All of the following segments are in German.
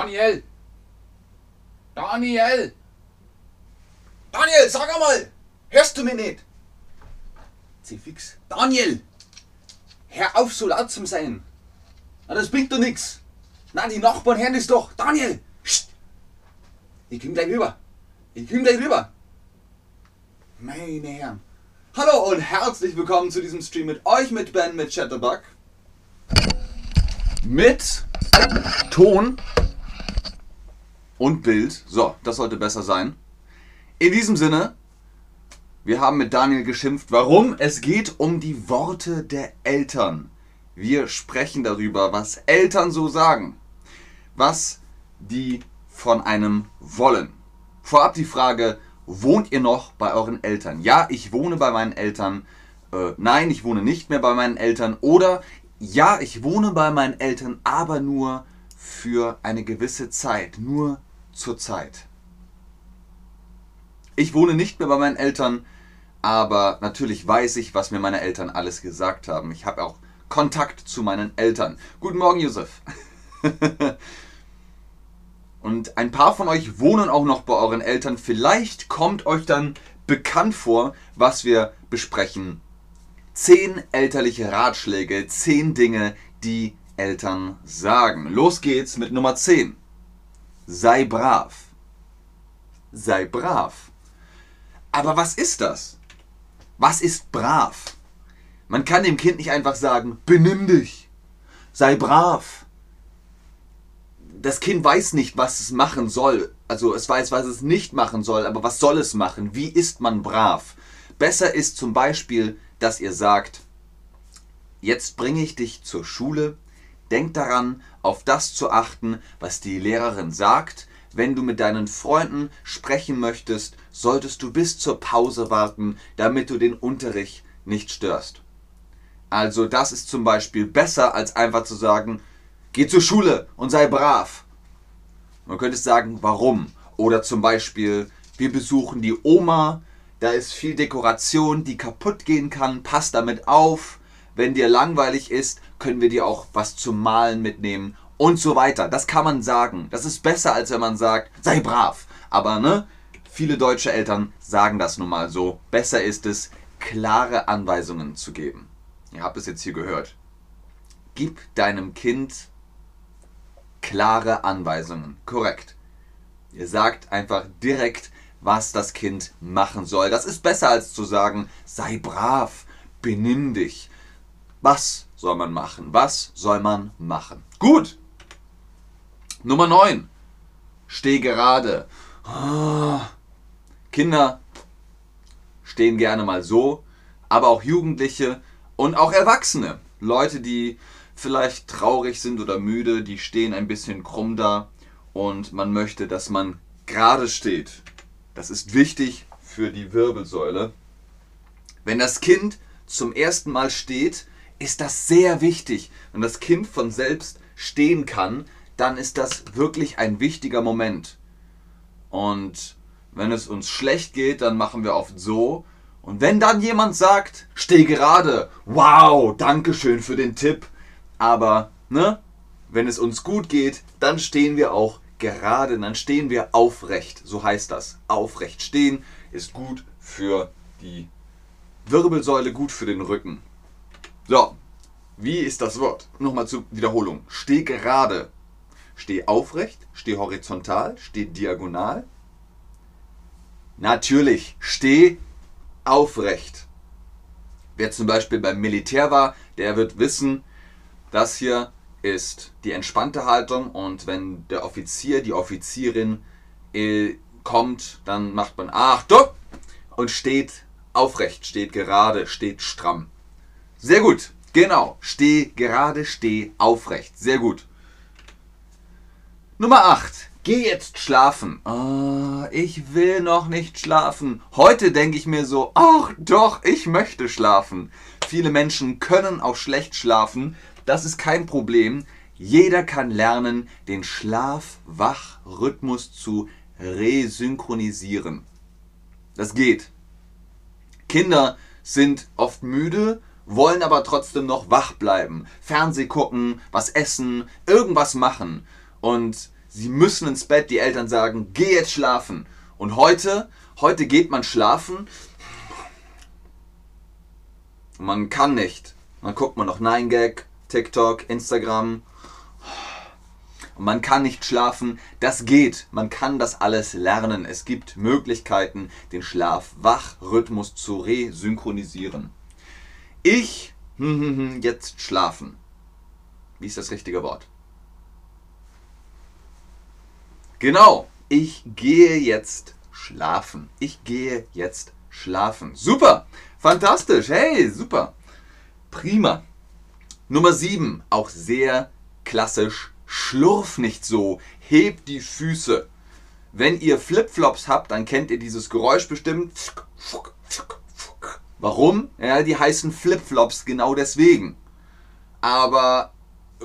Daniel! Daniel! Daniel, sag einmal! Hörst du mich nicht? Zieh fix. Daniel! Hör auf, so laut zu sein! Na, das bringt doch nichts! Na, die Nachbarn hören das doch! Daniel! Psst. Ich komm gleich rüber! Ich komm gleich rüber! Meine Herren! Hallo und herzlich willkommen zu diesem Stream mit euch, mit Ben, mit Chatterbug. Mit Ton und Bild. So, das sollte besser sein. In diesem Sinne, wir haben mit Daniel geschimpft. Warum? Es geht um die Worte der Eltern. Wir sprechen darüber, was Eltern so sagen. Was die von einem wollen. Vorab die Frage, wohnt ihr noch bei euren Eltern? Ja, ich wohne bei meinen Eltern. Äh, nein, ich wohne nicht mehr bei meinen Eltern. Oder ja, ich wohne bei meinen Eltern, aber nur für eine gewisse Zeit, nur zur Zeit. Ich wohne nicht mehr bei meinen Eltern, aber natürlich weiß ich, was mir meine Eltern alles gesagt haben. Ich habe auch Kontakt zu meinen Eltern. Guten Morgen, Josef. Und ein paar von euch wohnen auch noch bei euren Eltern. Vielleicht kommt euch dann bekannt vor, was wir besprechen Zehn elterliche Ratschläge, zehn Dinge, die Eltern sagen. Los geht's mit Nummer 10. Sei brav. Sei brav. Aber was ist das? Was ist brav? Man kann dem Kind nicht einfach sagen, benimm dich, sei brav. Das Kind weiß nicht, was es machen soll. Also es weiß, was es nicht machen soll, aber was soll es machen? Wie ist man brav? Besser ist zum Beispiel, dass ihr sagt, jetzt bringe ich dich zur Schule, denk daran, auf das zu achten, was die Lehrerin sagt. Wenn du mit deinen Freunden sprechen möchtest, solltest du bis zur Pause warten, damit du den Unterricht nicht störst. Also das ist zum Beispiel besser, als einfach zu sagen, geh zur Schule und sei brav. Man könnte sagen, warum? Oder zum Beispiel, wir besuchen die Oma, da ist viel Dekoration, die kaputt gehen kann. Pass damit auf. Wenn dir langweilig ist, können wir dir auch was zum Malen mitnehmen und so weiter. Das kann man sagen. Das ist besser, als wenn man sagt, sei brav. Aber ne, viele deutsche Eltern sagen das nun mal so. Besser ist es, klare Anweisungen zu geben. Ihr habt es jetzt hier gehört. Gib deinem Kind klare Anweisungen. Korrekt. Ihr sagt einfach direkt, was das Kind machen soll. Das ist besser als zu sagen, sei brav, benimm dich. Was soll man machen? Was soll man machen? Gut. Nummer 9. Steh gerade. Oh. Kinder stehen gerne mal so, aber auch Jugendliche und auch Erwachsene. Leute, die vielleicht traurig sind oder müde, die stehen ein bisschen krumm da und man möchte, dass man gerade steht. Das ist wichtig für die Wirbelsäule. Wenn das Kind zum ersten Mal steht, ist das sehr wichtig. Wenn das Kind von selbst stehen kann, dann ist das wirklich ein wichtiger Moment. Und wenn es uns schlecht geht, dann machen wir oft so. Und wenn dann jemand sagt, steh gerade, wow, danke schön für den Tipp. Aber, ne, wenn es uns gut geht, dann stehen wir auch gerade, dann stehen wir aufrecht. So heißt das. Aufrecht stehen ist gut für die Wirbelsäule, gut für den Rücken. So, wie ist das Wort? Nochmal zur Wiederholung. Steh gerade. Steh aufrecht, steh horizontal, steh diagonal. Natürlich, steh aufrecht. Wer zum Beispiel beim Militär war, der wird wissen, dass hier ist die entspannte Haltung und wenn der Offizier, die Offizierin äh, kommt, dann macht man Achtung und steht aufrecht, steht gerade, steht stramm. Sehr gut, genau. Steh gerade, steh aufrecht. Sehr gut. Nummer 8. Geh jetzt schlafen. Oh, ich will noch nicht schlafen. Heute denke ich mir so, ach doch, ich möchte schlafen. Viele Menschen können auch schlecht schlafen, das ist kein Problem. Jeder kann lernen, den Schlaf-Wach-Rhythmus zu resynchronisieren. Das geht. Kinder sind oft müde, wollen aber trotzdem noch wach bleiben, Fernseh gucken, was essen, irgendwas machen. Und Sie müssen ins Bett, die Eltern sagen, geh jetzt schlafen. Und heute, heute geht man schlafen. Man kann nicht. Dann guckt man noch 9gag, TikTok, Instagram. Man kann nicht schlafen. Das geht. Man kann das alles lernen. Es gibt Möglichkeiten, den Schlaf-Wach-Rhythmus zu resynchronisieren. Ich jetzt schlafen. Wie ist das richtige Wort? Genau, ich gehe jetzt schlafen. Ich gehe jetzt schlafen. Super, fantastisch, hey, super. Prima. Nummer 7, auch sehr klassisch. Schlurf nicht so, hebt die Füße. Wenn ihr Flipflops habt, dann kennt ihr dieses Geräusch bestimmt. Warum? Ja, die heißen Flipflops genau deswegen. Aber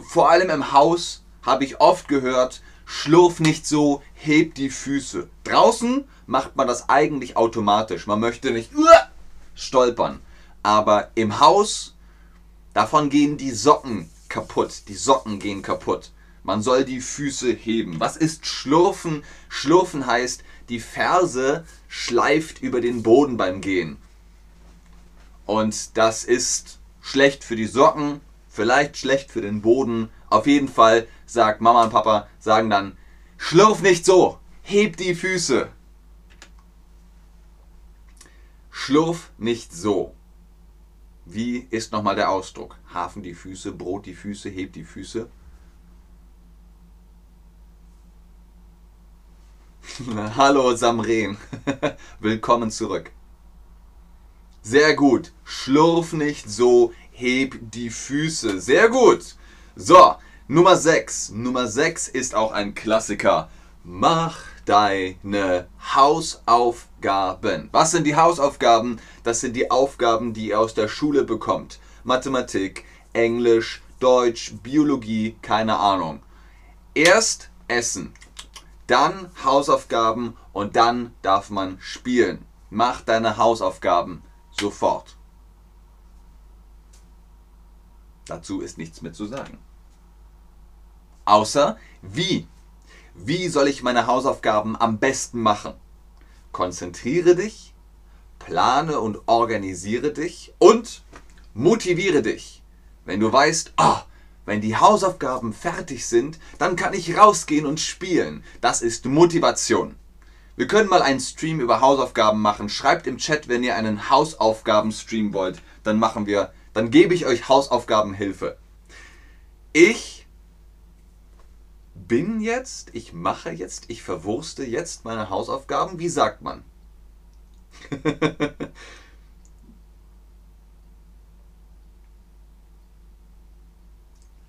vor allem im Haus habe ich oft gehört, schlurf nicht so, heb die Füße. Draußen macht man das eigentlich automatisch. Man möchte nicht stolpern. Aber im Haus, davon gehen die Socken kaputt. Die Socken gehen kaputt. Man soll die Füße heben. Was ist Schlurfen? Schlurfen heißt, die Ferse schleift über den Boden beim Gehen. Und das ist schlecht für die Socken, vielleicht schlecht für den Boden. Auf jeden Fall sagt Mama und Papa, sagen dann, schlurf nicht so, heb die Füße. Schlurf nicht so. Wie ist nochmal der Ausdruck? Hafen die Füße, Brot die Füße, heb die Füße. Hallo Samren, willkommen zurück. Sehr gut. Schlurf nicht so, heb die Füße. Sehr gut. So, Nummer 6. Nummer 6 ist auch ein Klassiker. Mach deine Hausaufgaben. Was sind die Hausaufgaben? Das sind die Aufgaben, die ihr aus der Schule bekommt. Mathematik, Englisch, Deutsch, Biologie, keine Ahnung. Erst essen, dann Hausaufgaben und dann darf man spielen. Mach deine Hausaufgaben sofort. Dazu ist nichts mehr zu sagen. Außer wie. Wie soll ich meine Hausaufgaben am besten machen? Konzentriere dich, plane und organisiere dich und motiviere dich. Wenn du weißt, oh, wenn die Hausaufgaben fertig sind, dann kann ich rausgehen und spielen. Das ist Motivation. Wir können mal einen Stream über Hausaufgaben machen. Schreibt im Chat, wenn ihr einen Hausaufgaben-Stream wollt. Dann machen wir, dann gebe ich euch Hausaufgabenhilfe. Ich bin jetzt, ich mache jetzt, ich verwurste jetzt meine Hausaufgaben. Wie sagt man?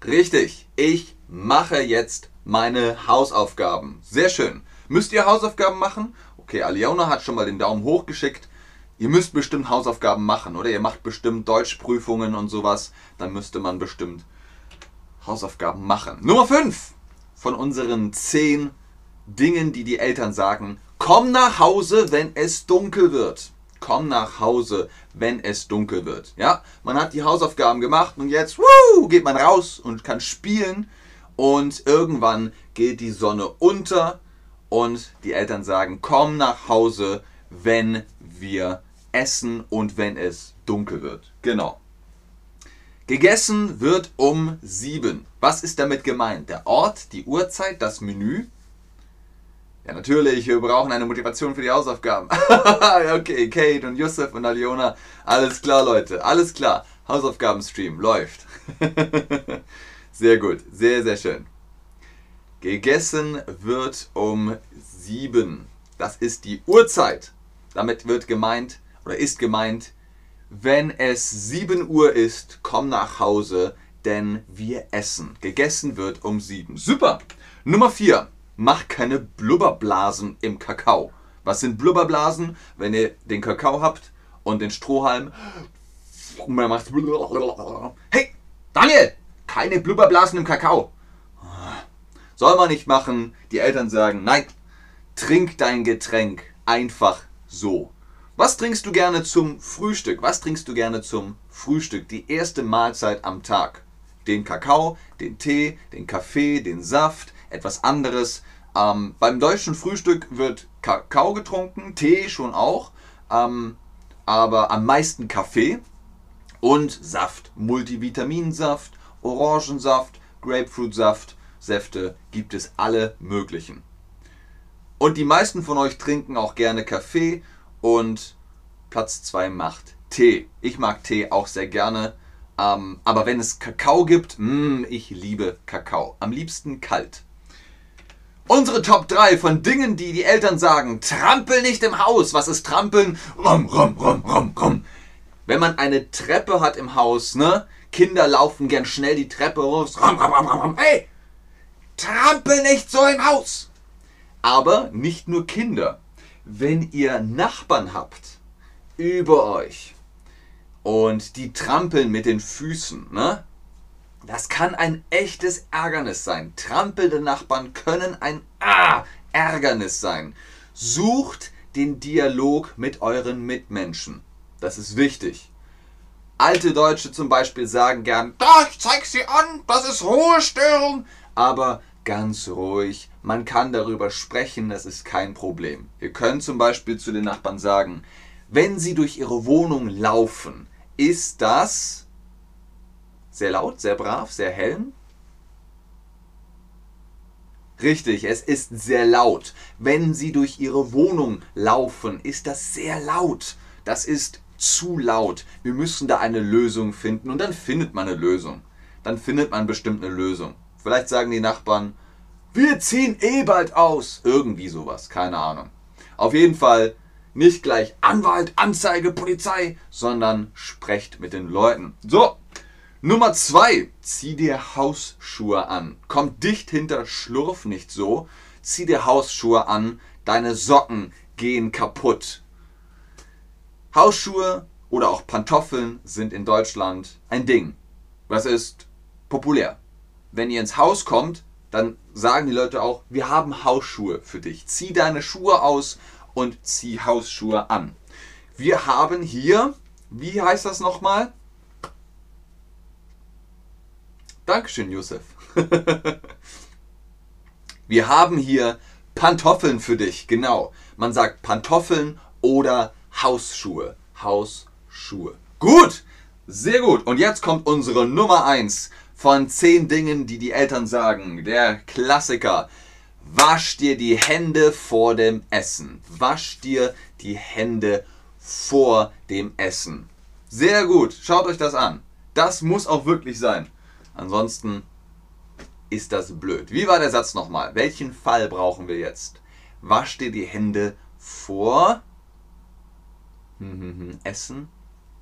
Richtig, ich mache jetzt meine Hausaufgaben. Sehr schön. Müsst ihr Hausaufgaben machen? Okay, Aliona hat schon mal den Daumen hoch geschickt. Ihr müsst bestimmt Hausaufgaben machen, oder? Ihr macht bestimmt Deutschprüfungen und sowas. Dann müsste man bestimmt Hausaufgaben machen. Nummer 5 von unseren 10 Dingen, die die Eltern sagen. Komm nach Hause, wenn es dunkel wird. Komm nach Hause, wenn es dunkel wird. Ja, man hat die Hausaufgaben gemacht und jetzt woo, geht man raus und kann spielen. Und irgendwann geht die Sonne unter und die Eltern sagen, komm nach Hause, wenn wir essen und wenn es dunkel wird. Genau. Gegessen wird um sieben. Was ist damit gemeint? Der Ort, die Uhrzeit, das Menü? Ja, natürlich, wir brauchen eine Motivation für die Hausaufgaben. okay, Kate und Yusuf und Aliona. Alles klar, Leute, alles klar. Hausaufgabenstream läuft. sehr gut, sehr, sehr schön. Gegessen wird um sieben. Das ist die Uhrzeit. Damit wird gemeint oder ist gemeint, wenn es 7 Uhr ist, komm nach Hause, denn wir essen. Gegessen wird um 7. Super. Nummer 4. Mach keine Blubberblasen im Kakao. Was sind Blubberblasen? Wenn ihr den Kakao habt und den Strohhalm und man macht Hey, Daniel, keine Blubberblasen im Kakao. Soll man nicht machen. Die Eltern sagen, nein, trink dein Getränk einfach so. Was trinkst du gerne zum Frühstück? Was trinkst du gerne zum Frühstück? Die erste Mahlzeit am Tag. Den Kakao, den Tee, den Kaffee, den Saft. etwas anderes. Ähm, beim deutschen Frühstück wird Kakao getrunken, Tee schon auch, ähm, aber am meisten Kaffee und Saft. Multivitaminsaft, Orangensaft, Grapefruitsaft, Säfte gibt es alle möglichen. Und die meisten von euch trinken auch gerne Kaffee und Platz 2 macht Tee. Ich mag Tee auch sehr gerne. Ähm, aber wenn es Kakao gibt, mh, mm, ich liebe Kakao. Am liebsten kalt. Unsere Top 3 von Dingen, die die Eltern sagen. Trampel nicht im Haus. Was ist Trampeln? Rum, rum, rum, rum, rum. Wenn man eine Treppe hat im Haus, ne? Kinder laufen gern schnell die Treppe raus. Rum, rum, rum, rum. Hey! Trampel nicht so im Haus! Aber nicht nur Kinder. Wenn ihr Nachbarn habt über euch und die trampeln mit den Füßen, ne? Das kann ein echtes Ärgernis sein. Trampelnde Nachbarn können ein ah, Ärgernis sein. Sucht den Dialog mit euren Mitmenschen. Das ist wichtig. Alte Deutsche zum Beispiel sagen gern, da, ich zeig sie an, das ist Ruhestörung. Aber ganz ruhig, man kann darüber sprechen, das ist kein Problem. Ihr könnt zum Beispiel zu den Nachbarn sagen, wenn sie durch ihre Wohnung laufen, ist das sehr laut, sehr brav, sehr hell. Richtig, es ist sehr laut. Wenn Sie durch Ihre Wohnung laufen, ist das sehr laut. Das ist zu laut. Wir müssen da eine Lösung finden und dann findet man eine Lösung. Dann findet man bestimmt eine Lösung. Vielleicht sagen die Nachbarn, wir ziehen eh bald aus. Irgendwie sowas, keine Ahnung. Auf jeden Fall nicht gleich Anwalt, Anzeige, Polizei, sondern sprecht mit den Leuten. So, Nummer zwei, zieh dir Hausschuhe an. Komm dicht hinter, schlurf nicht so. Zieh dir Hausschuhe an, deine Socken gehen kaputt. Hausschuhe oder auch Pantoffeln sind in Deutschland ein Ding. Was ist populär. Wenn ihr ins Haus kommt, dann sagen die Leute auch, wir haben Hausschuhe für dich. Zieh deine Schuhe aus und zieh Hausschuhe an. Wir haben hier, wie heißt das nochmal? Dankeschön, Josef. Wir haben hier Pantoffeln für dich, genau. Man sagt Pantoffeln oder Hausschuhe. Hausschuhe. Gut, sehr gut. Und jetzt kommt unsere Nummer 1 von 10 Dingen, die die Eltern sagen. Der Klassiker. Wasch dir die Hände vor dem Essen. Wasch dir die Hände vor dem Essen. Sehr gut. Schaut euch das an. Das muss auch wirklich sein. Ansonsten ist das blöd. Wie war der Satz nochmal? Welchen Fall brauchen wir jetzt? Wasch dir die Hände vor Essen.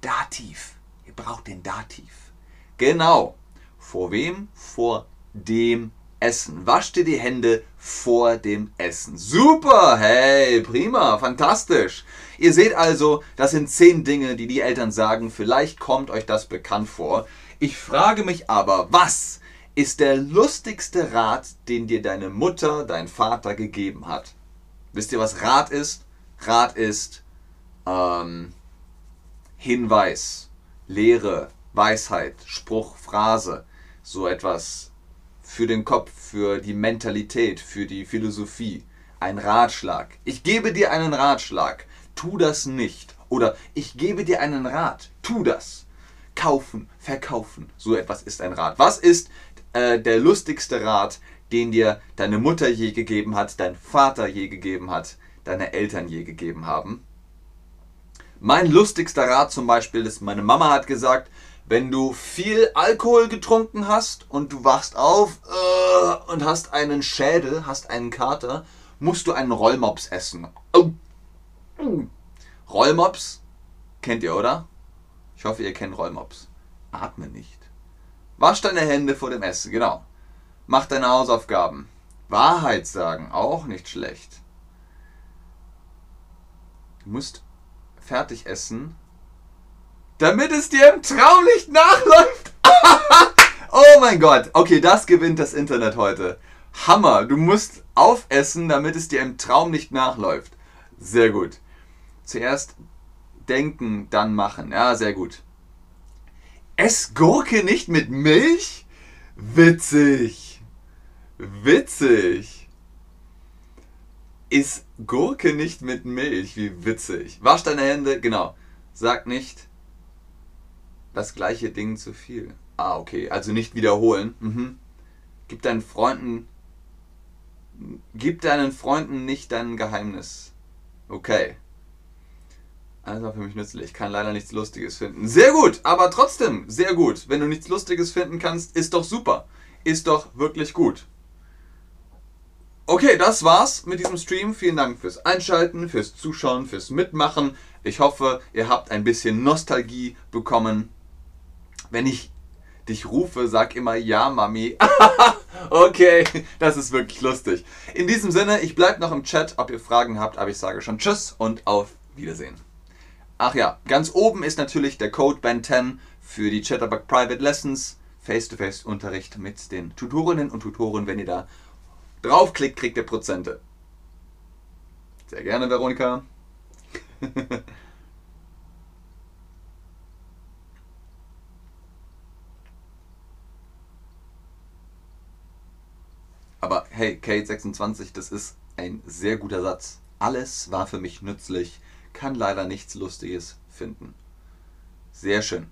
Dativ. Ihr braucht den Dativ. Genau. Vor wem? Vor dem Essen. Wasch dir die Hände vor dem Essen. Super, hey, prima, fantastisch. Ihr seht also, das sind zehn Dinge, die die Eltern sagen. Vielleicht kommt euch das bekannt vor. Ich frage mich aber, was ist der lustigste Rat, den dir deine Mutter, dein Vater gegeben hat? Wisst ihr, was Rat ist? Rat ist ähm, Hinweis, Lehre, Weisheit, Spruch, Phrase, so etwas für den Kopf, für die Mentalität, für die Philosophie. Ein Ratschlag. Ich gebe dir einen Ratschlag. Tu das nicht. Oder ich gebe dir einen Rat. Tu das kaufen, verkaufen. So etwas ist ein Rat. Was ist äh, der lustigste Rat, den dir deine Mutter je gegeben hat, dein Vater je gegeben hat, deine Eltern je gegeben haben? Mein lustigster Rat zum Beispiel ist, meine Mama hat gesagt, wenn du viel Alkohol getrunken hast und du wachst auf äh, und hast einen Schädel, hast einen Kater, musst du einen Rollmops essen. Oh. Rollmops kennt ihr, oder? Ich hoffe, ihr kennt Rollmops. Atme nicht. Wasch deine Hände vor dem Essen, genau. Mach deine Hausaufgaben. Wahrheit sagen, auch nicht schlecht. Du musst fertig essen, damit es dir im Traum nicht nachläuft. oh mein Gott. Okay, das gewinnt das Internet heute. Hammer. Du musst aufessen, damit es dir im Traum nicht nachläuft. Sehr gut. Zuerst denken, dann machen. Ja, sehr gut. Ess Gurke nicht mit Milch? Witzig. Witzig. Ist Gurke nicht mit Milch? Wie witzig. Wasch deine Hände, genau. Sag nicht das gleiche Ding zu viel. Ah, okay. Also nicht wiederholen. Mhm. Gib deinen Freunden. Gib deinen Freunden nicht dein Geheimnis. Okay. Also für mich nützlich. Kann leider nichts Lustiges finden. Sehr gut, aber trotzdem sehr gut. Wenn du nichts Lustiges finden kannst, ist doch super. Ist doch wirklich gut. Okay, das war's mit diesem Stream. Vielen Dank fürs Einschalten, fürs Zuschauen, fürs Mitmachen. Ich hoffe, ihr habt ein bisschen Nostalgie bekommen. Wenn ich dich rufe, sag immer ja, Mami. okay, das ist wirklich lustig. In diesem Sinne, ich bleibe noch im Chat, ob ihr Fragen habt, aber ich sage schon Tschüss und auf Wiedersehen. Ach ja, ganz oben ist natürlich der Code BEN10 für die Chatterbug Private Lessons, Face-to-Face-Unterricht mit den Tutorinnen und Tutoren. Wenn ihr da draufklickt, kriegt ihr Prozente. Sehr gerne, Veronika. Aber hey, Kate 26, das ist ein sehr guter Satz. Alles war für mich nützlich, kann leider nichts Lustiges finden. Sehr schön.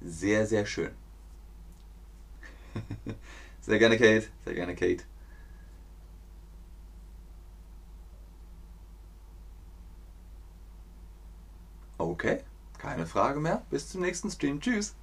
Sehr, sehr schön. sehr gerne, Kate. Sehr gerne, Kate. Okay, keine Frage mehr. Bis zum nächsten Stream. Tschüss.